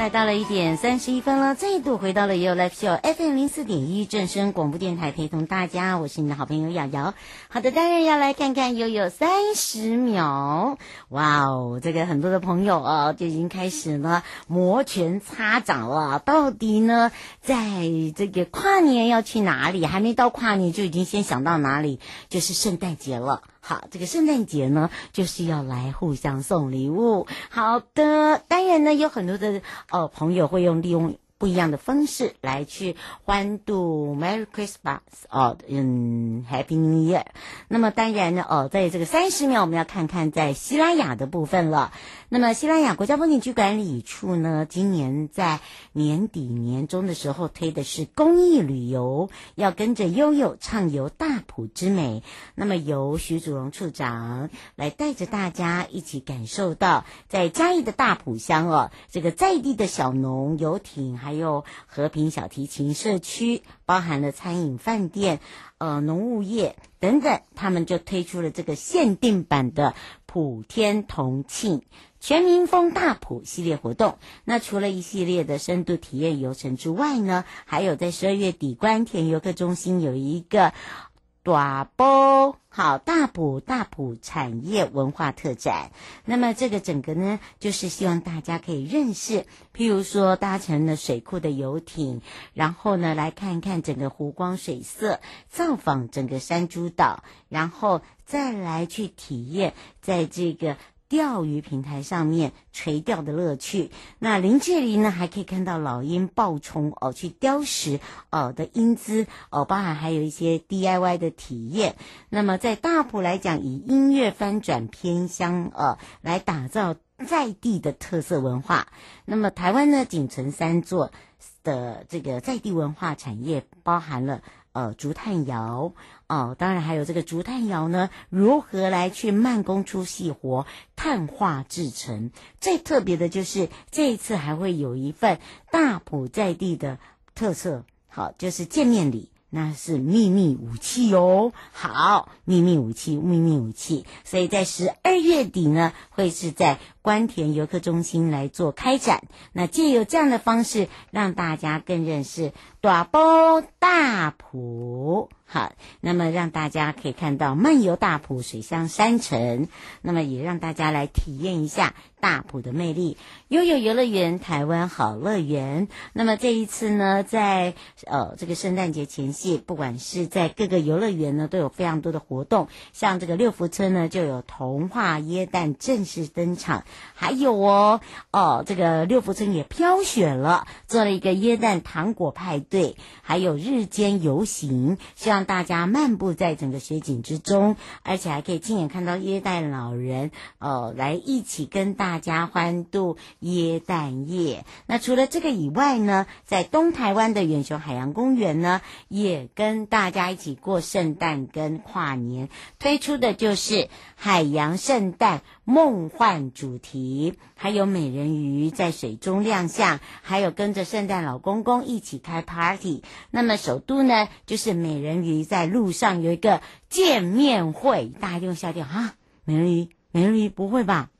来到了一点三十一分了，再度回到了 You Live Show FM 零四点一正声广播电台，陪同大家，我是你的好朋友瑶瑶。好的，当然要来看看悠悠三十秒。哇哦，这个很多的朋友啊，就已经开始呢摩拳擦掌了。到底呢，在这个跨年要去哪里？还没到跨年就已经先想到哪里？就是圣诞节了。好，这个圣诞节呢，就是要来互相送礼物。好的，当然呢，有很多的呃朋友会用利用。不一样的方式来去欢度 Merry Christmas 哦，嗯，Happy New Year。那么当然呢，哦，在这个三十秒，我们要看看在西拉雅的部分了。那么西拉雅国家风景区管理处呢，今年在年底年中的时候推的是公益旅游，要跟着悠悠畅游大埔之美。那么由徐祖荣处长来带着大家一起感受到在嘉义的大埔乡哦，这个在地的小农游艇还。还有和平小提琴社区，包含了餐饮、饭店、呃农务业等等，他们就推出了这个限定版的普天同庆全民风大普系列活动。那除了一系列的深度体验游程之外呢，还有在十二月底关田游客中心有一个。大波好，大埔大埔产业文化特展，那么这个整个呢，就是希望大家可以认识，譬如说搭乘了水库的游艇，然后呢来看一看整个湖光水色，造访整个山猪岛，然后再来去体验在这个。钓鱼平台上面垂钓的乐趣，那零距离呢，还可以看到老鹰暴冲哦，去雕石哦的英姿哦，包含还有一些 DIY 的体验。那么在大埔来讲，以音乐翻转偏乡呃来打造在地的特色文化。那么台湾呢，仅存三座的这个在地文化产业，包含了。呃，竹炭窑哦，当然还有这个竹炭窑呢，如何来去慢工出细活，碳化制成？最特别的就是这一次还会有一份大埔在地的特色，好，就是见面礼。那是秘密武器哦，好，秘密武器，秘密武器，所以在十二月底呢，会是在官田游客中心来做开展。那借由这样的方式，让大家更认识大埔大埔。好，那么让大家可以看到漫游大埔水乡山城，那么也让大家来体验一下大埔的魅力。悠悠游乐园，台湾好乐园。那么这一次呢，在呃这个圣诞节前夕，不管是在各个游乐园呢，都有非常多的活动。像这个六福村呢，就有童话椰蛋正式登场，还有哦哦，这个六福村也飘雪了，做了一个椰蛋糖果派对，还有日间游行，希让。大家漫步在整个雪景之中，而且还可以亲眼看到耶诞老人哦，来一起跟大家欢度耶诞夜。那除了这个以外呢，在东台湾的远雄海洋公园呢，也跟大家一起过圣诞跟跨年，推出的就是海洋圣诞梦幻主题，还有美人鱼在水中亮相，还有跟着圣诞老公公一起开 party。那么首都呢，就是美人鱼在路上有一个见面会，大家一定会吓掉哈！美人鱼，美人鱼不会吧？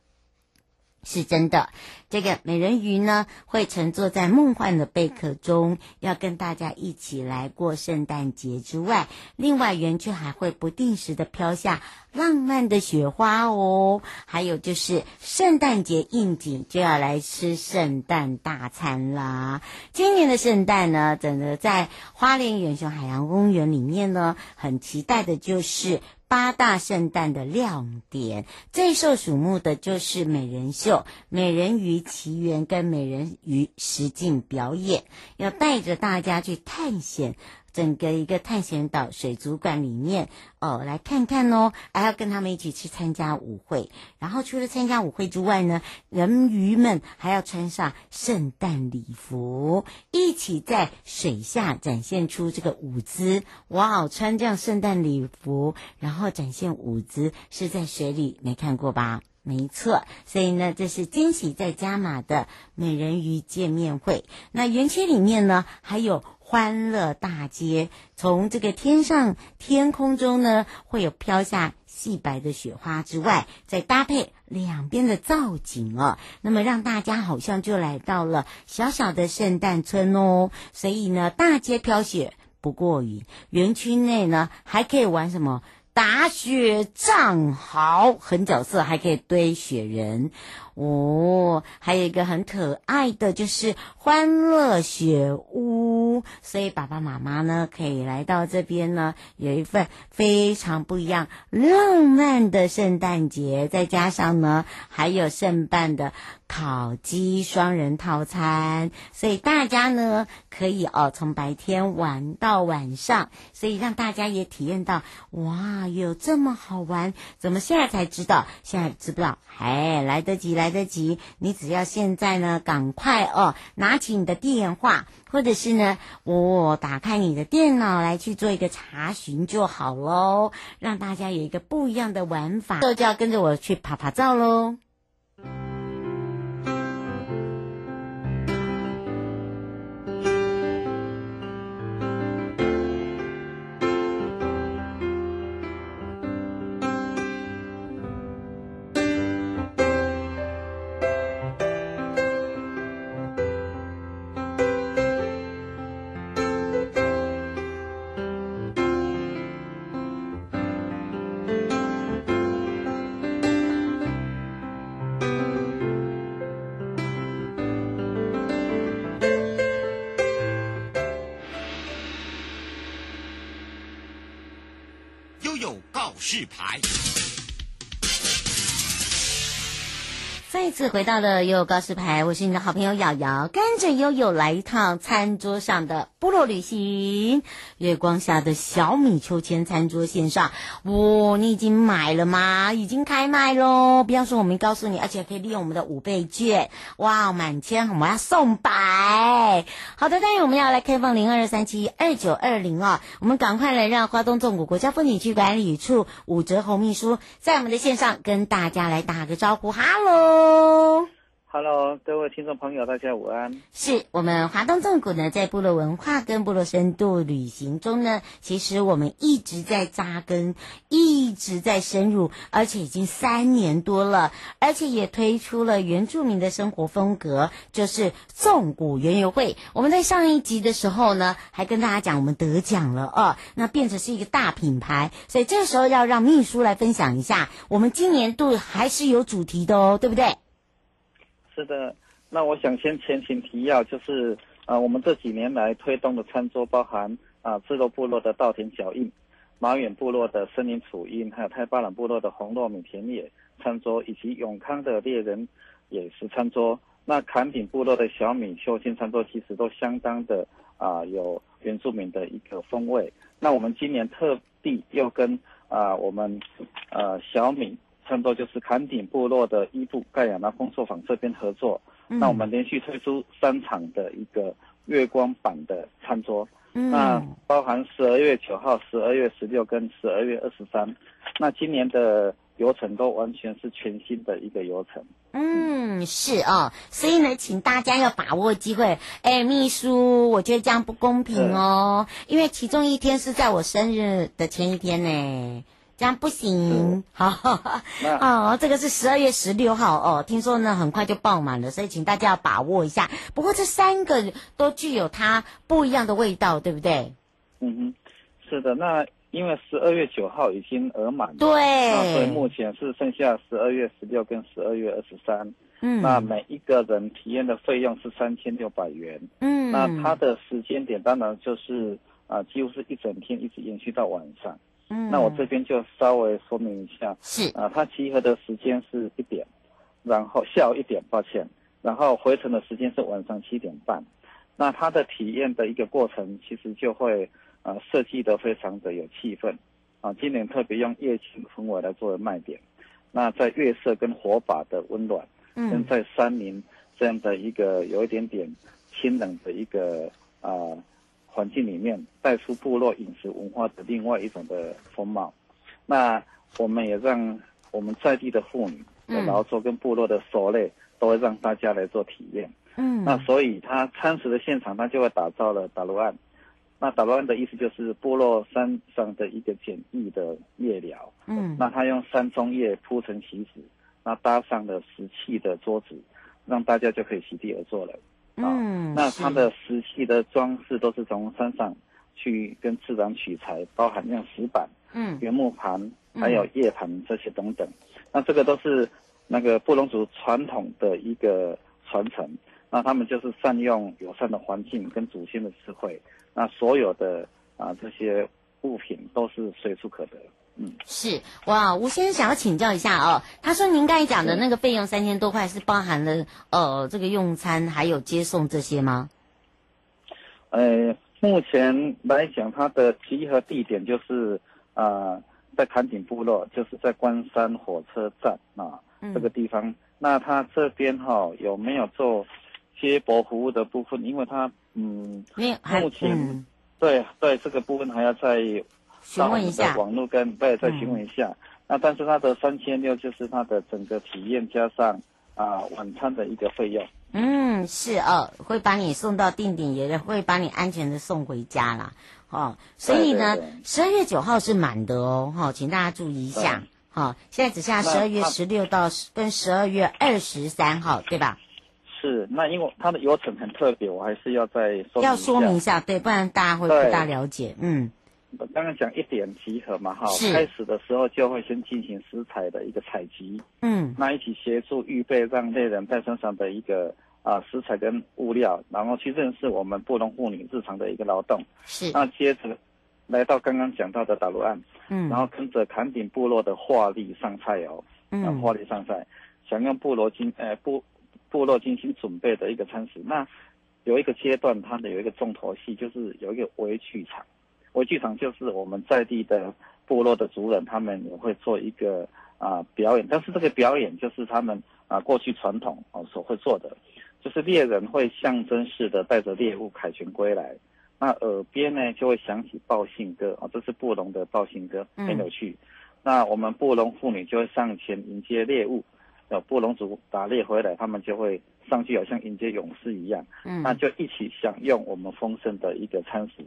是真的，这个美人鱼呢，会乘坐在梦幻的贝壳中，要跟大家一起来过圣诞节之外，另外园区还会不定时的飘下浪漫的雪花哦。还有就是圣诞节应景，就要来吃圣诞大餐啦。今年的圣诞呢，整个在花莲远雄海洋公园里面呢，很期待的就是。八大圣诞的亮点，最受瞩目的就是美人秀、美人鱼奇缘跟美人鱼实景表演，要带着大家去探险整个一个探险岛水族馆里面哦，来看看哦，还要跟他们一起去参加舞会。然后除了参加舞会之外呢，人鱼们还要穿上圣诞礼服，一起在水下展现出这个舞姿。哇，穿这样圣诞礼服，然后展现舞姿，是在水里没看过吧？没错，所以呢，这是惊喜再加码的美人鱼见面会。那园区里面呢，还有欢乐大街，从这个天上天空中呢，会有飘下细白的雪花之外，再搭配两边的造景哦，那么让大家好像就来到了小小的圣诞村哦。所以呢，大街飘雪不过瘾，园区内呢还可以玩什么？打雪仗，好，很角色，还可以堆雪人。哦，还有一个很可爱的，就是欢乐雪屋，所以爸爸妈妈呢可以来到这边呢，有一份非常不一样浪漫的圣诞节，再加上呢还有圣诞的烤鸡双人套餐，所以大家呢可以哦从白天玩到晚上，所以让大家也体验到哇，有这么好玩，怎么现在才知道？现在知不知道？哎，来得及来。来得及，你只要现在呢，赶快哦，拿起你的电话，或者是呢，我、打开你的电脑来去做一个查询就好喽，让大家有一个不一样的玩法，就要跟着我去拍拍照喽。又有告示牌。再次回到了悠悠告示牌，我是你的好朋友瑶瑶，跟着悠悠来一趟餐桌上的部落旅行。月光下的小米秋千餐桌线上，哇、你已经买了吗？已经开卖喽！不要说我没告诉你，而且可以利用我们的五倍券，哇，满千我们要送百。好的，当然我们要来开放零二三七二九二零啊，我们赶快来让花东纵谷国家风景区管理处武哲侯秘书在我们的线上跟大家来打个招呼，哈喽。 안녕. Hello，各位听众朋友，大家午安。是我们华东纵谷呢，在部落文化跟部落深度旅行中呢，其实我们一直在扎根，一直在深入，而且已经三年多了，而且也推出了原住民的生活风格，就是纵谷园游会。我们在上一集的时候呢，还跟大家讲我们得奖了哦，那变成是一个大品牌，所以这个时候要让秘书来分享一下，我们今年度还是有主题的哦，对不对？是的，那我想先前情提要，就是啊、我们这几年来推动的餐桌，包含啊，智罗部落的稻田脚印，马远部落的森林楚音，还有太巴朗部落的红糯米田野餐桌，以及永康的猎人野食餐桌。那坎顶部落的小米秋千餐桌，其实都相当的啊，有原住民的一个风味。那我们今年特地又跟啊，我们呃小米。餐桌就是坎顶部落的伊布盖亚那工作坊这边合作，嗯，那我们连续推出三场的一个月光版的餐桌，嗯，那包含十二月九号、十二月十六跟十二月二十三，那今年的流程都完全是全新的一个流程。嗯，是哦，所以呢，请大家要把握机会。哎，秘书，我觉得这样不公平哦，因为其中一天是在我生日的前一天呢。这样不行，好，哦，这个是十二月十六号哦，听说呢很快就爆满了，所以请大家要把握一下。不过这三个都具有它不一样的味道，对不对？嗯哼，是的。那因为十二月九号已经额满了，对，所以目前是剩下十二月十六跟十二月二十三。嗯，那每一个人体验的费用是三千六百元。嗯，那它的时间点当然就是啊、呃，几乎是一整天一直延续到晚上。嗯，那我这边就稍微说明一下，是。啊，它集合的时间是一点，然后下午一点，抱歉，然后回程的时间是晚上七点半，那它的体验的一个过程其实就会呃设计的非常的有气氛，啊，今年特别用夜景氛围来作为卖点。那在月色跟火把的温暖，嗯，跟在山林这样的一个有一点点清冷的一个啊环境里面，带出部落饮食文化的另外一种的风貌。那我们也让我们在地的妇女的劳作跟部落的手类，都会让大家来做体验。嗯，那所以他餐食的现场，他就会打造了打罗案。那打罗案的意思就是部落山上的一个简易的夜寮。嗯，那他用山中叶铺成席子，那搭上了石砌的桌子，让大家就可以席地而坐了。嗯，那它的石器的装饰都是从山上去跟自然取材，包含像石板、嗯，原木盘，还有叶盘这些等等。那这个都是那个布隆族传统的一个传承。那他们就是善用友善的环境跟祖先的智慧，那所有的啊这些物品都是随处可得。嗯，是哇，吴先生想要请教一下哦，他说您刚才讲的那个费用三千多块是包含了呃这个用餐还有接送这些吗？呃，目前来讲，它的集合地点就是啊、呃、在坎顶部落，就是在关山火车站啊、嗯、这个地方。那他这边哈、哦、有没有做？接驳服务的部分，因为他嗯，目前、嗯、对对这个部分还要再询问一下网络跟对再询问一下。嗯、那但是它的三千六就是它的整个体验加上啊晚餐的一个费用。嗯，是哦，会把你送到定点，也会把你安全的送回家啦。哦，所以呢，十二月九号是满的哦，哈、哦，请大家注意一下。好、哦，现在只剩下十二月十六到跟十二月二十三号，对吧？是，那因为它的流程很特别，我还是要再说要说明一下，对，不然大家会不大了解。嗯，我刚刚讲一点集合嘛，哈，开始的时候就会先进行食材的一个采集，嗯，那一起协助预备让猎人带身上的一个啊食材跟物料，然后去认识我们布农妇女日常的一个劳动。是，那接着来到刚刚讲到的打罗案，嗯，然后跟着坎顶部落的画力上菜哦，嗯，画力上菜，想用部落经呃部。部落精心准备的一个餐食，那有一个阶段，它的有一个重头戏，就是有一个围剧场。围剧场就是我们在地的部落的族人，他们也会做一个啊、呃、表演，但是这个表演就是他们啊、呃、过去传统哦所会做的，就是猎人会象征式的带着猎物凯旋归来，那耳边呢就会响起报信歌啊、哦，这是布隆的报信歌，很有趣。嗯、那我们布隆妇女就会上前迎接猎物。有布隆族打猎回来，他们就会上去，好像迎接勇士一样。嗯，那就一起享用我们丰盛的一个餐食。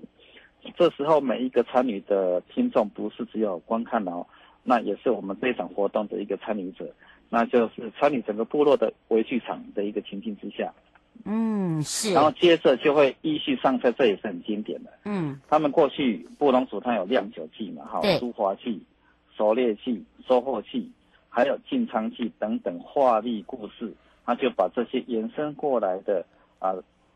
这时候，每一个参与的听众不是只有观看哦，那也是我们这场活动的一个参与者，那就是参与整个部落的围剧场的一个情境之下。嗯，是。然后接着就会依序上菜，这也是很经典的。嗯，他们过去布农族他有酿酒器嘛，哈，对，书华祭、狩猎祭、收获器。还有进仓器等等画力故事，他就把这些延伸过来的啊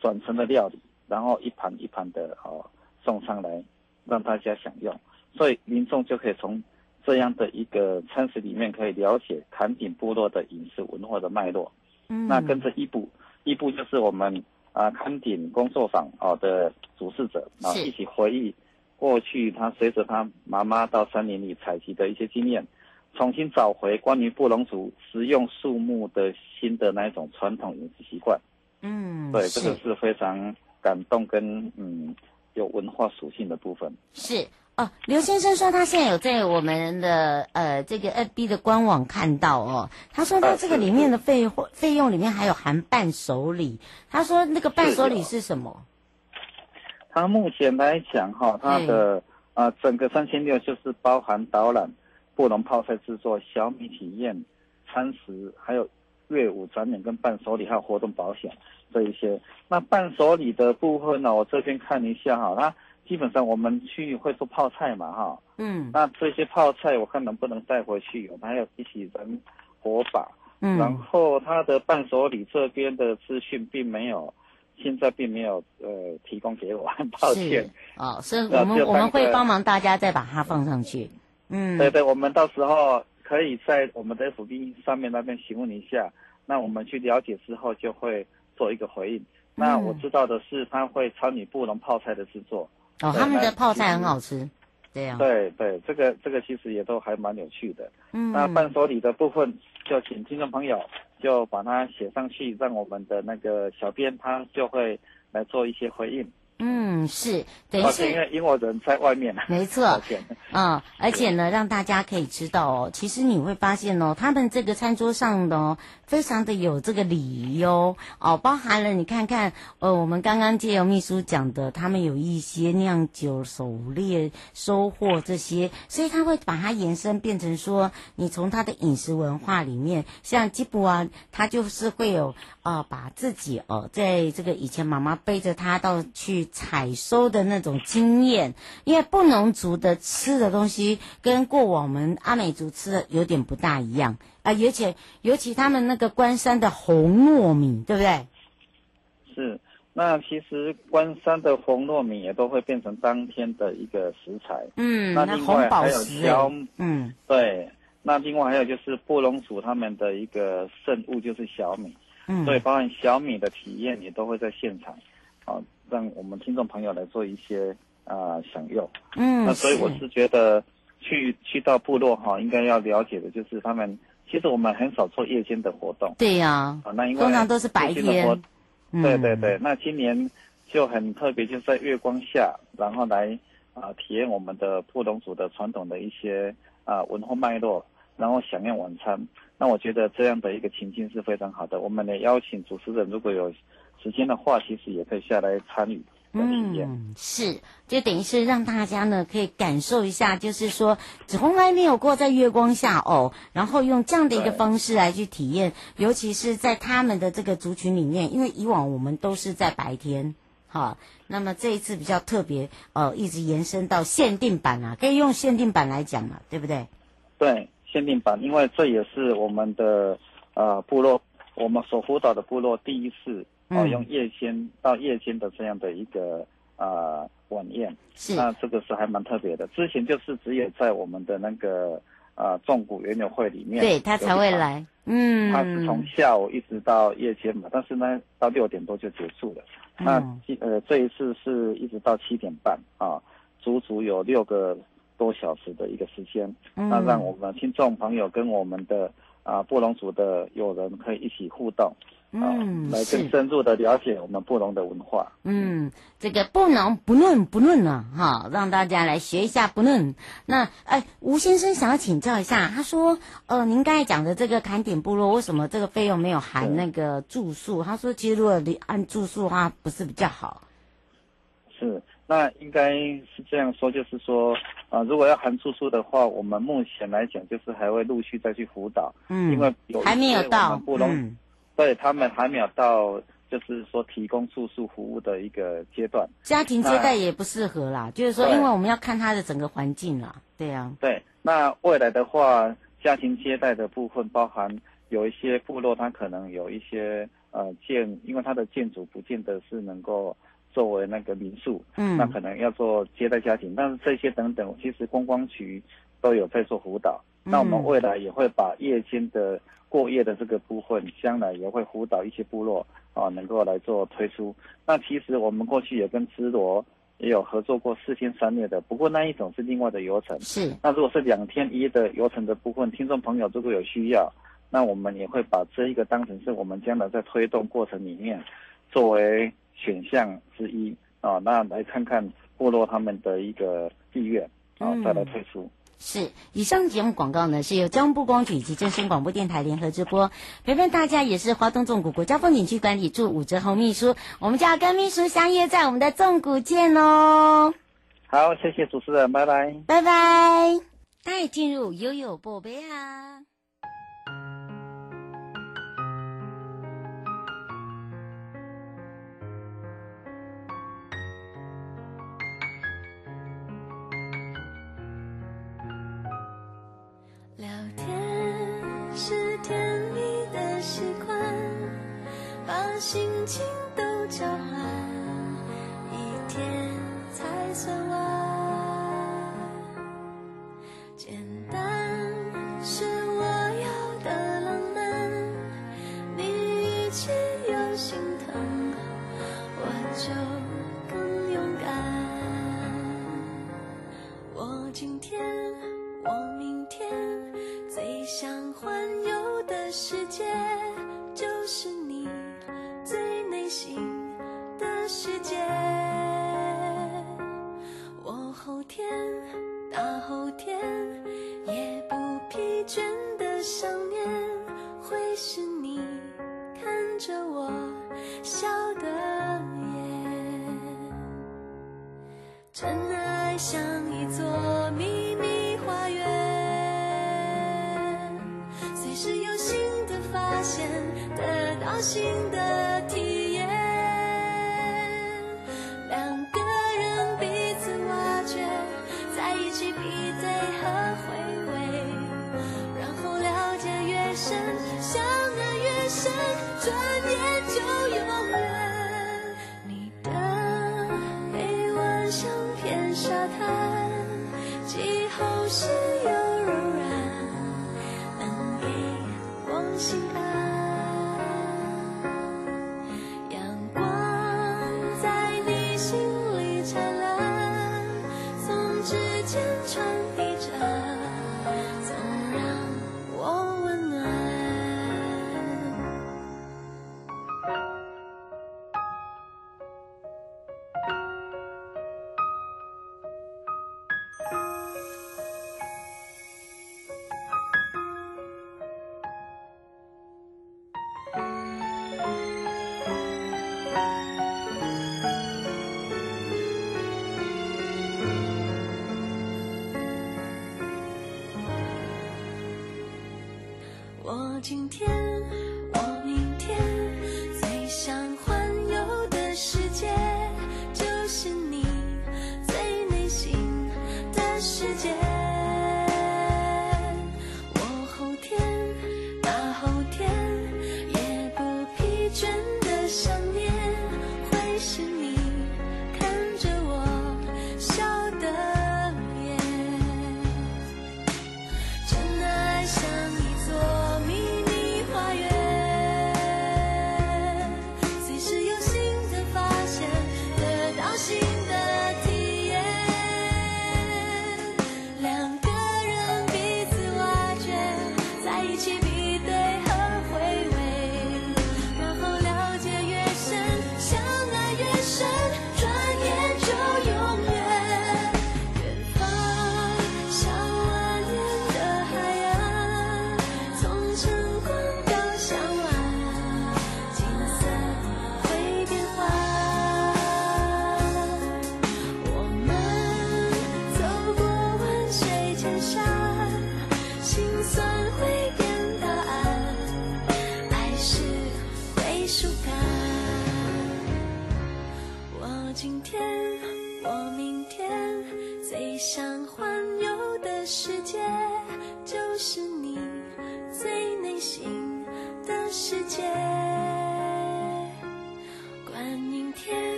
转成了料理，然后一盘一盘的哦送上来让大家享用，所以民众就可以从这样的一个餐食里面可以了解坎顶部落的饮食文化的脉络。嗯，那跟着一部一部就是我们啊坎顶工作坊哦的主事者啊一起回忆过去他随着他妈妈到森林里采集的一些经验。重新找回关于布隆族食用树木的新的那一种传统饮食习惯，嗯，对，这个是非常感动跟嗯有文化属性的部分。是哦，刘先生说他现在有在我们的呃这个 FB 的官网看到哦，他说他这个里面的费费用里面还有含伴手礼，他说那个伴手礼是什么？他目前来讲哈，他的啊、呃、整个三千六就是包含导览。布农泡菜制作、小米体验、餐食，还有乐舞展演跟伴手礼，还有活动保险这一些。那伴手礼的部分呢，我这边看一下哈，它基本上我们去会做泡菜嘛哈，嗯，那这些泡菜我看能不能带回去，还有一起人火把，嗯，然后它的伴手礼这边的资讯并没有，现在并没有呃提供给我，很 抱歉。哦，所以我们我们会帮忙大家再把它放上去。嗯，对对，我们到时候可以在我们的 FB 上面那边询问一下，那我们去了解之后就会做一个回应。嗯、那我知道的是，他会参与布隆泡菜的制作，哦，他们的泡菜很好吃，对呀、啊。对对，这个这个其实也都还蛮有趣的。嗯，那伴手礼的部分，就请听众朋友就把它写上去，让我们的那个小编他就会来做一些回应。嗯，是，等于是因为因为人在外面，没错，啊、嗯，而且呢，让大家可以知道哦，其实你会发现哦，他们这个餐桌上的哦，非常的有这个礼仪哦，哦，包含了你看看，呃，我们刚刚借由秘书讲的，他们有一些酿酒、狩猎、收获这些，所以他会把它延伸变成说，你从他的饮食文化里面，像吉布啊，他就是会有啊、呃，把自己哦、呃，在这个以前妈妈背着他到去。采收的那种经验，因为布农族的吃的东西跟过往我们阿美族吃的有点不大一样啊，而且尤其他们那个关山的红糯米，对不对？是，那其实关山的红糯米也都会变成当天的一个食材。嗯，那另外还有小，嗯，对，那另外还有就是布隆族他们的一个圣物就是小米，嗯，所以包含小米的体验也都会在现场，啊。让我们听众朋友来做一些啊、呃、享用，嗯，那所以我是觉得去去到部落哈，应该要了解的就是他们其实我们很少做夜间的活动，对呀、啊，啊，那因为通常都是白天，对对对，那今年就很特别，就是在月光下，然后来啊、呃、体验我们的布农族的传统的一些啊、呃、文化脉络，然后享用晚餐。那我觉得这样的一个情境是非常好的。我们也邀请主持人如果有。时间的话，其实也可以下来参与。嗯，是，就等于是让大家呢可以感受一下，就是说从来没有过在月光下哦，然后用这样的一个方式来去体验，尤其是在他们的这个族群里面，因为以往我们都是在白天，好，那么这一次比较特别，呃，一直延伸到限定版啊，可以用限定版来讲嘛，对不对？对，限定版，因为这也是我们的呃部落，我们所辅导的部落第一次。啊，用夜间到夜间的这样的一个啊、呃、晚宴，是。那这个是还蛮特别的。之前就是只有在我们的那个啊纵谷园游会里面，对他才会来，嗯，他是从下午一直到夜间嘛，但是呢到六点多就结束了。嗯、那呃这一次是一直到七点半啊，足足有六个多小时的一个时间，嗯、那让我们听众朋友跟我们的啊布农族的友人可以一起互动。嗯，来更深入的了解我们布农的文化。嗯，这个布农不论不论了哈，让大家来学一下不论。那哎，吴先生想要请教一下，他说，呃，您刚才讲的这个坎顶部落，为什么这个费用没有含那个住宿？他说，其实如果你按住宿的话，不是比较好？是，那应该是这样说，就是说，啊、呃，如果要含住宿的话，我们目前来讲，就是还会陆续再去辅导。嗯，因为有还没有到。嗯对他们还没有到，就是说提供住宿服务的一个阶段。家庭接待也不适合啦，就是说，因为我们要看他的整个环境啦。对啊。对，那未来的话，家庭接待的部分包含有一些部落，它可能有一些呃建，因为它的建筑不见得是能够作为那个民宿，嗯，那可能要做接待家庭，但是这些等等，其实观光局都有在做辅导。嗯、那我们未来也会把夜间的。过夜的这个部分，将来也会辅导一些部落啊，能够来做推出。那其实我们过去也跟芝罗也有合作过四天三夜的，不过那一种是另外的游程。是。那如果是两天一夜的游程的部分，听众朋友如果有需要，那我们也会把这一个当成是我们将来在推动过程里面作为选项之一啊。那来看看部落他们的一个意愿啊，再来推出。嗯是，以上节目广告呢是由交通部光局以及正声广播电台联合直播，陪伴大家也是花东纵谷国家风景区管理处武哲红秘书，我们就要跟秘书相约在我们的纵谷见喽。好，谢谢主持人，拜拜，拜拜，带进入悠悠宝贝啊。像一座秘密花园，随时有新的发现，得到新今天，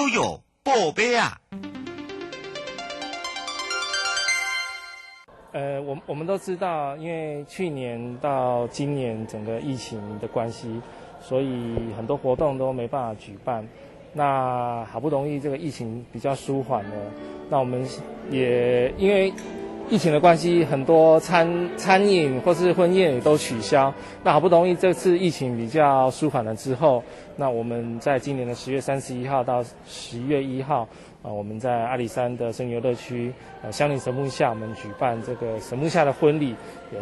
悠悠宝贝啊！呃，我我们都知道，因为去年到今年整个疫情的关系，所以很多活动都没办法举办。那好不容易这个疫情比较舒缓了，那我们也因为疫情的关系，很多餐餐饮或是婚宴也都取消。那好不容易这次疫情比较舒缓了之后，那我们在今年的十月三十一号到十一月一号，啊，我们在阿里山的森林游乐区，呃，香林神木下，我们举办这个神木下的婚礼，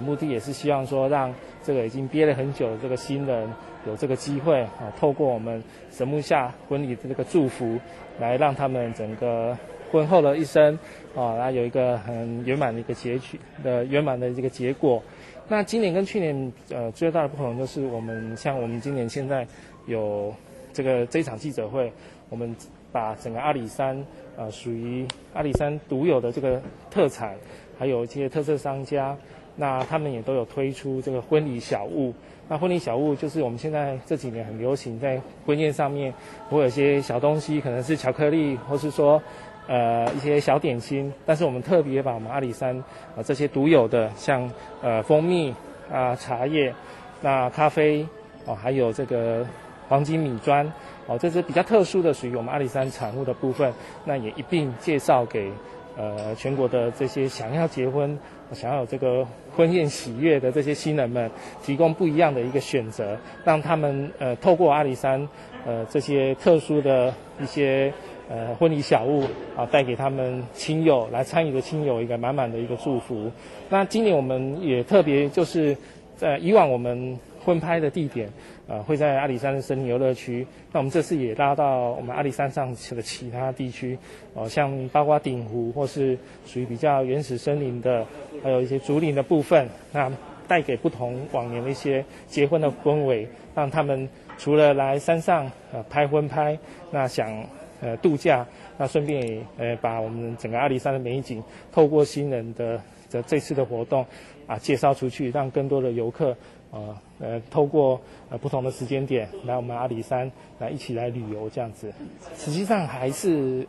目的也是希望说，让这个已经憋了很久的这个新人有这个机会啊，透过我们神木下婚礼的这个祝福，来让他们整个婚后的一生啊，来有一个很圆满的一个结局的圆满的这个结果。那今年跟去年呃最大的不同就是，我们像我们今年现在有这个这一场记者会，我们。把整个阿里山，呃，属于阿里山独有的这个特产，还有一些特色商家，那他们也都有推出这个婚礼小物。那婚礼小物就是我们现在这几年很流行，在婚宴上面会有些小东西，可能是巧克力，或是说，呃，一些小点心。但是我们特别把我们阿里山啊、这些独有的，像呃蜂蜜啊、茶叶、那咖啡哦、还有这个黄金米砖，哦，这是比较特殊的，属于我们阿里山产物的部分。那也一并介绍给呃全国的这些想要结婚、想要有这个婚宴喜悦的这些新人们，提供不一样的一个选择，让他们呃透过阿里山呃这些特殊的一些。呃，婚礼小物啊，带给他们亲友来参与的亲友一个满满的一个祝福。那今年我们也特别就是在以往我们婚拍的地点，呃，会在阿里山的森林游乐区。那我们这次也拉到我们阿里山上的其他地区，哦、呃，像包括顶湖或是属于比较原始森林的，还有一些竹林的部分，那带给不同往年的一些结婚的氛围，让他们除了来山上呃拍婚拍，那想。呃，度假，那顺便也呃把我们整个阿里山的美景，透过新人的这这次的活动啊介绍出去，让更多的游客呃，呃透过呃不同的时间点来我们阿里山来一起来旅游这样子。实际上还是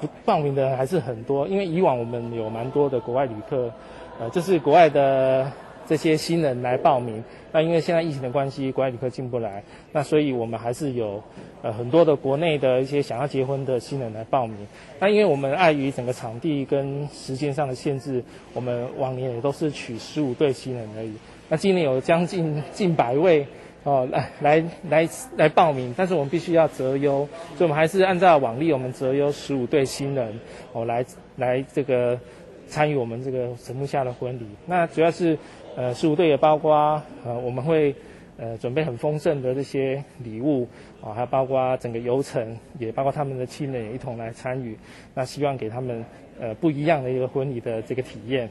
不报名的人还是很多，因为以往我们有蛮多的国外旅客，呃就是国外的。这些新人来报名，那因为现在疫情的关系，国外旅客进不来，那所以我们还是有呃很多的国内的一些想要结婚的新人来报名。那因为我们碍于整个场地跟时间上的限制，我们往年也都是取十五对新人而已。那今年有将近近百位哦来来来来报名，但是我们必须要择优，所以我们还是按照往例，我们择优十五对新人哦来来这个参与我们这个神木下的婚礼。那主要是。呃，十五对也包括呃，我们会呃准备很丰盛的这些礼物啊，还包括整个游程，也包括他们的亲人也一同来参与。那希望给他们呃不一样的一个婚礼的这个体验。